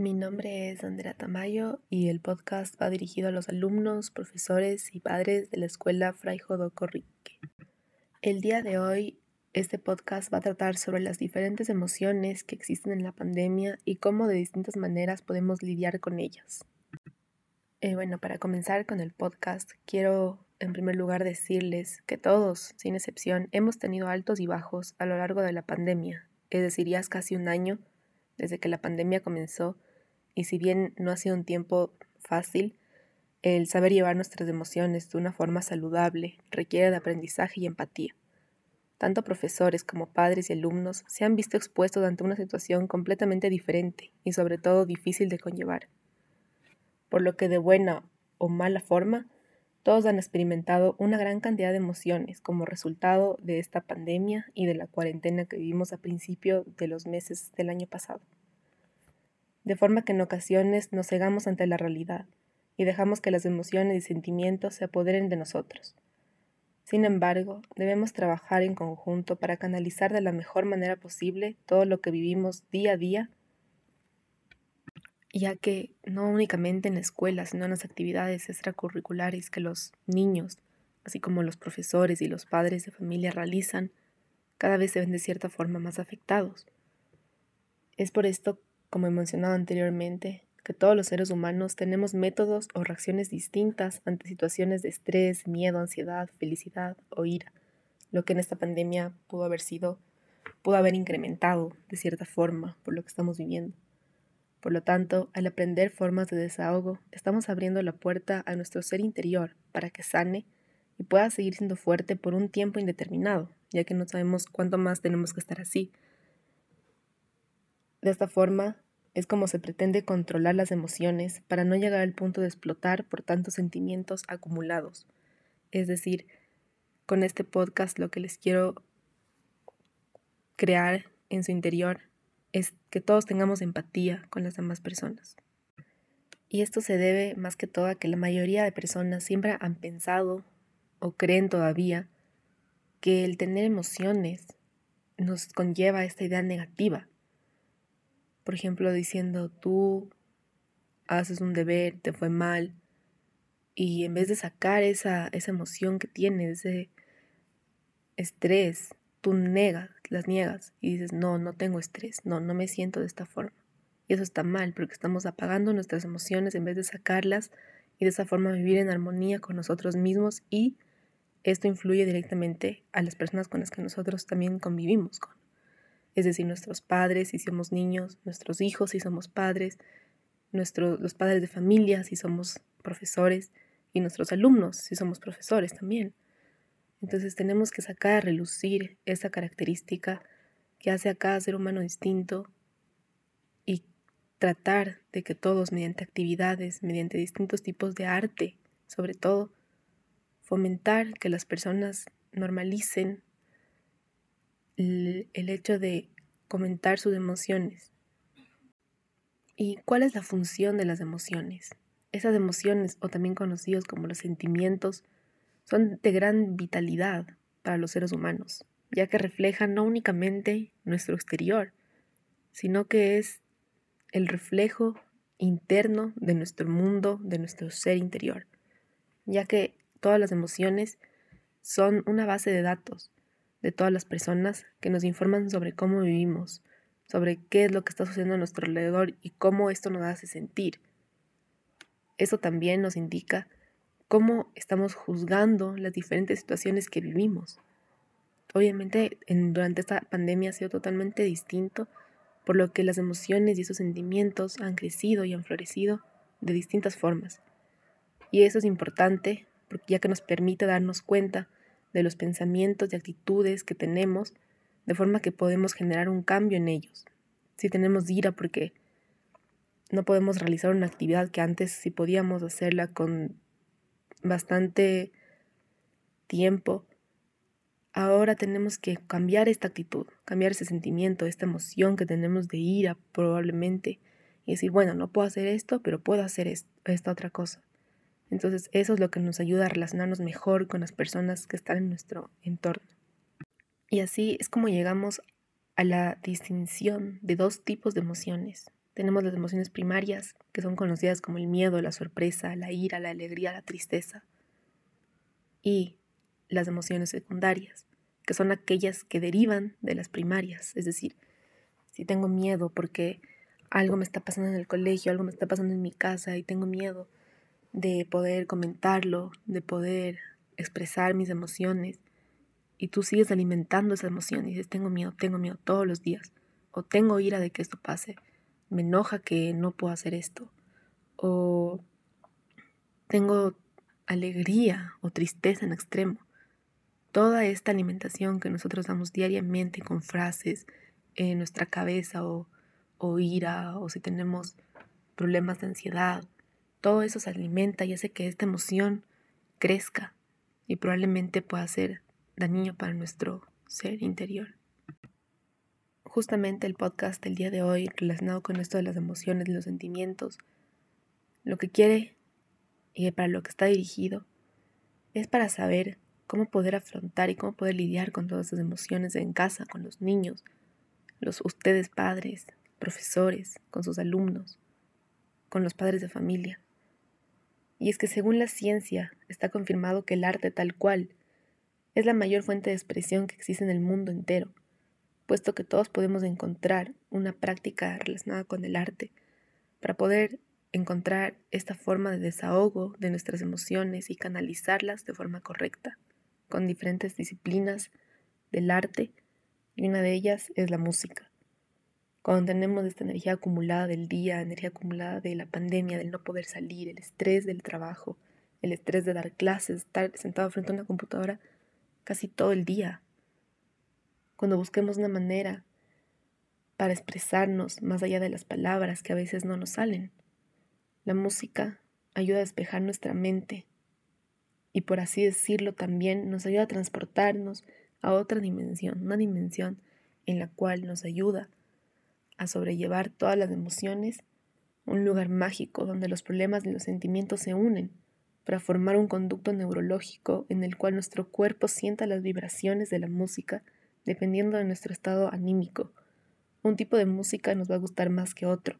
Mi nombre es Andrea Tamayo y el podcast va dirigido a los alumnos, profesores y padres de la escuela Fray Jodoco Rique. El día de hoy, este podcast va a tratar sobre las diferentes emociones que existen en la pandemia y cómo de distintas maneras podemos lidiar con ellas. Eh, bueno, para comenzar con el podcast, quiero en primer lugar decirles que todos, sin excepción, hemos tenido altos y bajos a lo largo de la pandemia, es decir, ya casi un año desde que la pandemia comenzó y si bien no ha sido un tiempo fácil, el saber llevar nuestras emociones de una forma saludable requiere de aprendizaje y empatía. Tanto profesores como padres y alumnos se han visto expuestos ante una situación completamente diferente y sobre todo difícil de conllevar. Por lo que de buena o mala forma, todos han experimentado una gran cantidad de emociones como resultado de esta pandemia y de la cuarentena que vivimos a principio de los meses del año pasado de forma que en ocasiones nos cegamos ante la realidad y dejamos que las emociones y sentimientos se apoderen de nosotros. Sin embargo, debemos trabajar en conjunto para canalizar de la mejor manera posible todo lo que vivimos día a día, ya que no únicamente en la escuela, sino en las actividades extracurriculares que los niños, así como los profesores y los padres de familia realizan, cada vez se ven de cierta forma más afectados. Es por esto como he mencionado anteriormente, que todos los seres humanos tenemos métodos o reacciones distintas ante situaciones de estrés, miedo, ansiedad, felicidad o ira, lo que en esta pandemia pudo haber sido, pudo haber incrementado de cierta forma por lo que estamos viviendo. Por lo tanto, al aprender formas de desahogo, estamos abriendo la puerta a nuestro ser interior para que sane y pueda seguir siendo fuerte por un tiempo indeterminado, ya que no sabemos cuánto más tenemos que estar así, de esta forma es como se pretende controlar las emociones para no llegar al punto de explotar por tantos sentimientos acumulados. Es decir, con este podcast lo que les quiero crear en su interior es que todos tengamos empatía con las demás personas. Y esto se debe más que todo a que la mayoría de personas siempre han pensado o creen todavía que el tener emociones nos conlleva esta idea negativa por ejemplo, diciendo tú haces un deber, te fue mal, y en vez de sacar esa, esa emoción que tienes, ese estrés, tú negas, las niegas y dices, no, no tengo estrés, no, no me siento de esta forma. Y eso está mal porque estamos apagando nuestras emociones en vez de sacarlas y de esa forma vivir en armonía con nosotros mismos y esto influye directamente a las personas con las que nosotros también convivimos con es decir, nuestros padres si somos niños, nuestros hijos si somos padres, nuestros, los padres de familia si somos profesores y nuestros alumnos si somos profesores también. Entonces tenemos que sacar a relucir esa característica que hace a cada ser humano distinto y tratar de que todos mediante actividades, mediante distintos tipos de arte, sobre todo, fomentar que las personas normalicen el, hecho de comentar sus emociones. ¿Y cuál es la función de las emociones? Esas emociones, o también conocidos como los sentimientos, son de gran vitalidad para los seres humanos, ya que reflejan no únicamente nuestro exterior, sino que es el reflejo interno de nuestro mundo, de nuestro ser interior, ya que todas las emociones son una base de datos de todas las personas que nos informan sobre cómo vivimos, sobre qué es lo que está sucediendo a nuestro alrededor y cómo esto nos hace sentir. Eso también nos indica cómo estamos juzgando las diferentes situaciones que vivimos. Obviamente durante esta pandemia ha sido totalmente distinto, por lo que las emociones y esos sentimientos han crecido y han florecido de distintas formas. Y eso es importante porque ya que nos permite darnos cuenta de los pensamientos y actitudes que tenemos, de forma que podemos generar un cambio en ellos. Si tenemos ira porque no podemos realizar una actividad que antes sí podíamos hacerla con bastante tiempo, ahora tenemos que cambiar esta actitud, cambiar ese sentimiento, esta emoción que tenemos de ira probablemente y decir, bueno, no puedo hacer esto, pero puedo hacer esta otra cosa. Entonces eso es lo que nos ayuda a relacionarnos mejor con las personas que están en nuestro entorno. Y así es como llegamos a la distinción de dos tipos de emociones, tenemos las emociones primarias, que son conocidas como el miedo, la sorpresa, la ira, la alegría, la tristeza. Y las emociones secundarias, que son aquellas que derivan de las primarias. Es decir, si tengo miedo porque algo me está pasando en el colegio, algo me está pasando en mi casa y tengo miedo de poder comentarlo, de poder expresar mis emociones, y tú sigues alimentando esa emoción y dices, tengo miedo, tengo miedo todos los días, o tengo ira de que esto pase, me enoja que no puedo hacer esto, o tengo alegría o tristeza en extremo. Toda esta alimentación que nosotros damos diariamente con frases en nuestra cabeza o, o ira o si tenemos problemas de ansiedad, todo eso se alimenta y hace que esta emoción crezca y probablemente pueda ser dañino para nuestro ser interior. Justamente el podcast del día de hoy, relacionado con esto de las emociones y los sentimientos, lo que quiere y para lo que está dirigido es para saber cómo poder afrontar y cómo poder lidiar con todas esas emociones en casa, con los niños, los ustedes padres, profesores, con sus alumnos, con los padres de familia. Y es que según la ciencia está confirmado que el arte tal cual es la mayor fuente de expresión que existe en el mundo entero, puesto que todos podemos encontrar una práctica relacionada con el arte para poder encontrar esta forma de desahogo de nuestras emociones y canalizarlas de forma correcta, con diferentes disciplinas del arte, y una de ellas es la música. Cuando tenemos esta energía acumulada del día, energía acumulada de la pandemia, del no poder salir, el estrés del trabajo, el estrés de dar clases, estar sentado frente a una computadora, casi todo el día. Cuando busquemos una manera para expresarnos más allá de las palabras que a veces no nos salen. La música ayuda a despejar nuestra mente y por así decirlo también nos ayuda a transportarnos a otra dimensión, una dimensión en la cual nos ayuda a sobrellevar todas las emociones, un lugar mágico donde los problemas y los sentimientos se unen para formar un conducto neurológico en el cual nuestro cuerpo sienta las vibraciones de la música dependiendo de nuestro estado anímico. Un tipo de música nos va a gustar más que otro.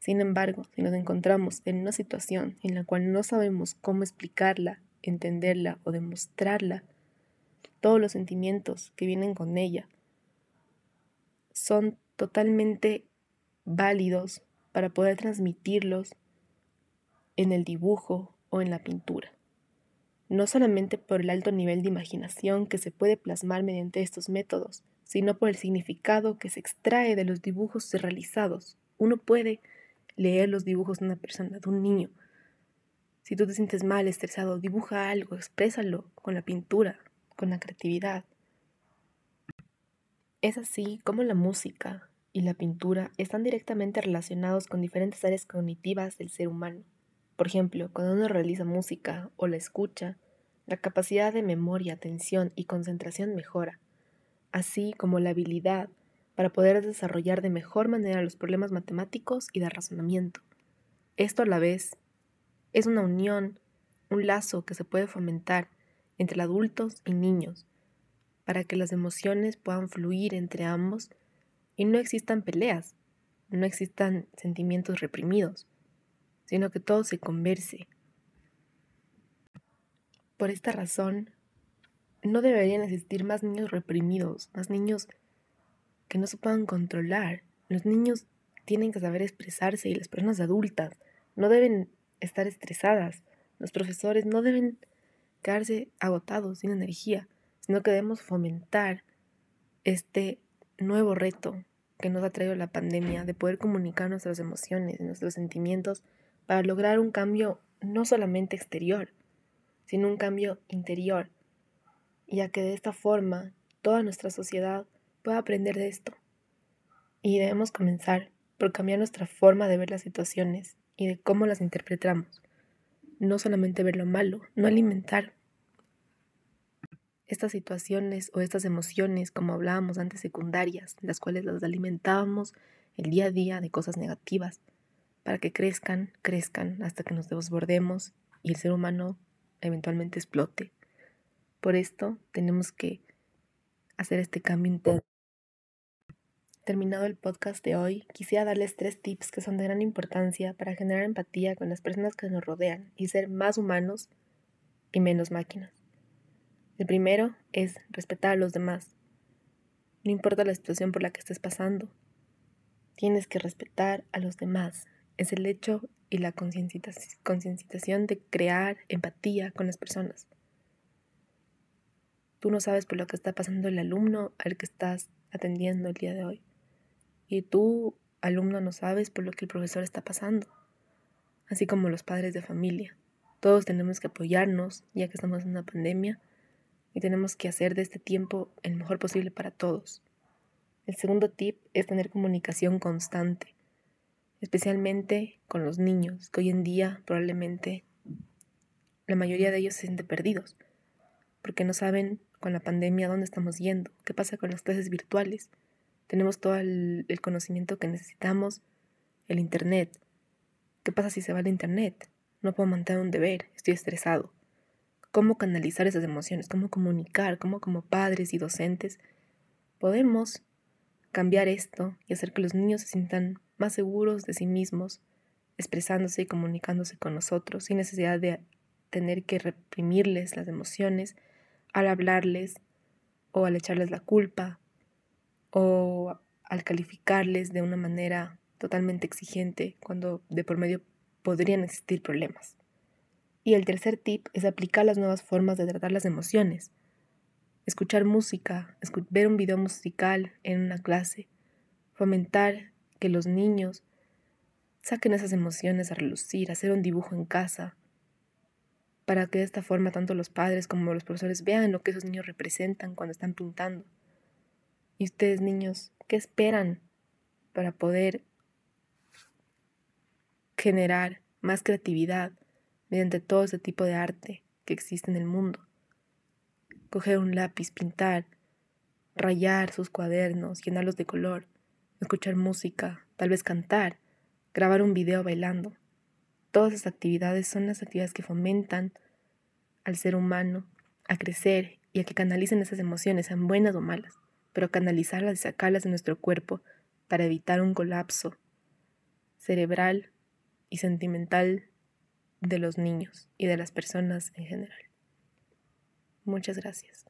Sin embargo, si nos encontramos en una situación en la cual no sabemos cómo explicarla, entenderla o demostrarla, todos los sentimientos que vienen con ella son totalmente válidos para poder transmitirlos en el dibujo o en la pintura. No solamente por el alto nivel de imaginación que se puede plasmar mediante estos métodos, sino por el significado que se extrae de los dibujos realizados. Uno puede leer los dibujos de una persona, de un niño. Si tú te sientes mal, estresado, dibuja algo, exprésalo con la pintura, con la creatividad. Es así como la música y la pintura están directamente relacionados con diferentes áreas cognitivas del ser humano. Por ejemplo, cuando uno realiza música o la escucha, la capacidad de memoria, atención y concentración mejora, así como la habilidad para poder desarrollar de mejor manera los problemas matemáticos y de razonamiento. Esto a la vez es una unión, un lazo que se puede fomentar entre adultos y niños, para que las emociones puedan fluir entre ambos y no existan peleas, no existan sentimientos reprimidos sino que todo se converse. Por esta razón, no deberían existir más niños reprimidos, más niños que no se puedan controlar. Los niños tienen que saber expresarse y las personas adultas no deben estar estresadas. Los profesores no deben quedarse agotados, sin energía, sino que debemos fomentar este nuevo reto que nos ha traído la pandemia de poder comunicar nuestras emociones, nuestros sentimientos para lograr un cambio no solamente exterior, sino un cambio interior, ya que de esta forma toda nuestra sociedad pueda aprender de esto. Y debemos comenzar por cambiar nuestra forma de ver las situaciones y de cómo las interpretamos. No solamente ver lo malo, no alimentar estas situaciones o estas emociones, como hablábamos antes, secundarias, las cuales las alimentábamos el día a día de cosas negativas, para que crezcan, crezcan hasta que nos desbordemos y el ser humano eventualmente explote. Por esto tenemos que hacer este cambio interno. terminado el podcast de hoy, quisiera darles tres tips que son de gran importancia para generar empatía con las personas que nos rodean y ser más humanos y menos máquinas. El primero es respetar a los demás. No importa la situación por la que estés pasando, tienes que respetar a los demás. Es el hecho y la concienciación de crear empatía con las personas. Tú no sabes por lo que está pasando el alumno al que estás atendiendo el día de hoy. Y tú, alumno, no sabes por lo que el profesor está pasando. Así como los padres de familia. Todos tenemos que apoyarnos, ya que estamos en una pandemia, y tenemos que hacer de este tiempo el mejor posible para todos. El segundo tip es tener comunicación constante, especialmente con los niños, que hoy en día probablemente la mayoría de ellos se sienten perdidos, porque no saben con la pandemia dónde estamos yendo, qué pasa con las clases virtuales. Tenemos todo el, conocimiento que necesitamos, el Internet. ¿Qué pasa si se va el Internet? No puedo mantener un deber, estoy estresado. ¿Cómo canalizar esas emociones? ¿Cómo comunicar? ¿Cómo como padres y docentes podemos cambiar esto y hacer que los niños se sientan más seguros de sí mismos, expresándose y comunicándose con nosotros sin necesidad de tener que reprimirles las emociones al hablarles o al echarles la culpa o al calificarles de una manera totalmente exigente cuando de por medio podrían existir problemas. Y el tercer tip es aplicar las nuevas formas de tratar las emociones. Escuchar música, ver un video musical en una clase, fomentar que los niños saquen esas emociones a relucir, hacer un dibujo en casa, para que de esta forma tanto los padres como los profesores vean lo que esos niños representan cuando están pintando. Y ustedes niños, ¿qué esperan para poder generar más creatividad mediante todo ese tipo de arte que existe en el mundo? Coger un lápiz, pintar, rayar sus cuadernos, llenarlos de color, escuchar música, tal vez cantar, grabar un video bailando. Todas esas actividades son las actividades que fomentan al ser humano a crecer y a que canalicen esas emociones, sean buenas o malas, pero canalizarlas y sacarlas de nuestro cuerpo para evitar un colapso cerebral y sentimental de los niños y de las personas en general. Muchas gracias.